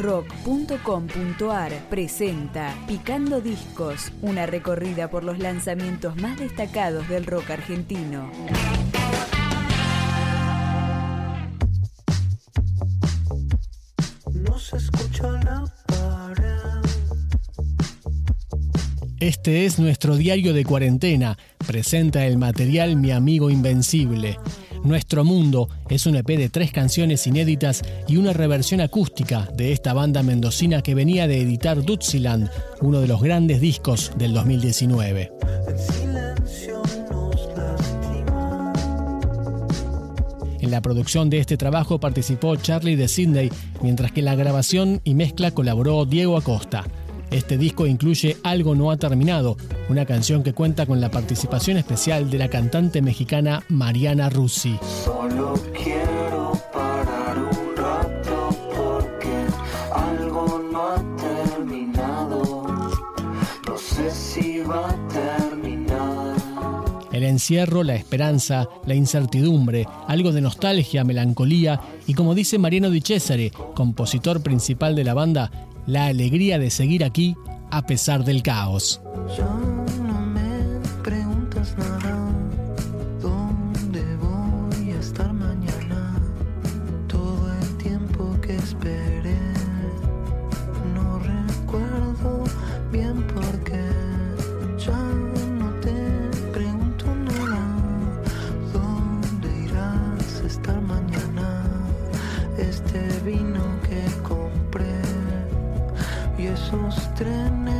rock.com.ar presenta Picando Discos, una recorrida por los lanzamientos más destacados del rock argentino. No se escucha la pared. Este es nuestro diario de cuarentena. Presenta el material Mi Amigo Invencible. Nuestro Mundo es un EP de tres canciones inéditas y una reversión acústica de esta banda mendocina que venía de editar Dutziland, uno de los grandes discos del 2019. El silencio nos lastima. En la producción de este trabajo participó Charlie de Sydney, mientras que en la grabación y mezcla colaboró Diego Acosta. Este disco incluye Algo no ha terminado, una canción que cuenta con la participación especial de la cantante mexicana Mariana Russi. Solo quiero parar un rato porque algo no ha terminado. No sé si va a terminar. El encierro, la esperanza, la incertidumbre, algo de nostalgia, melancolía y como dice Mariano Di Cesare, compositor principal de la banda, la alegría de seguir aquí a pesar del caos. Esos trenes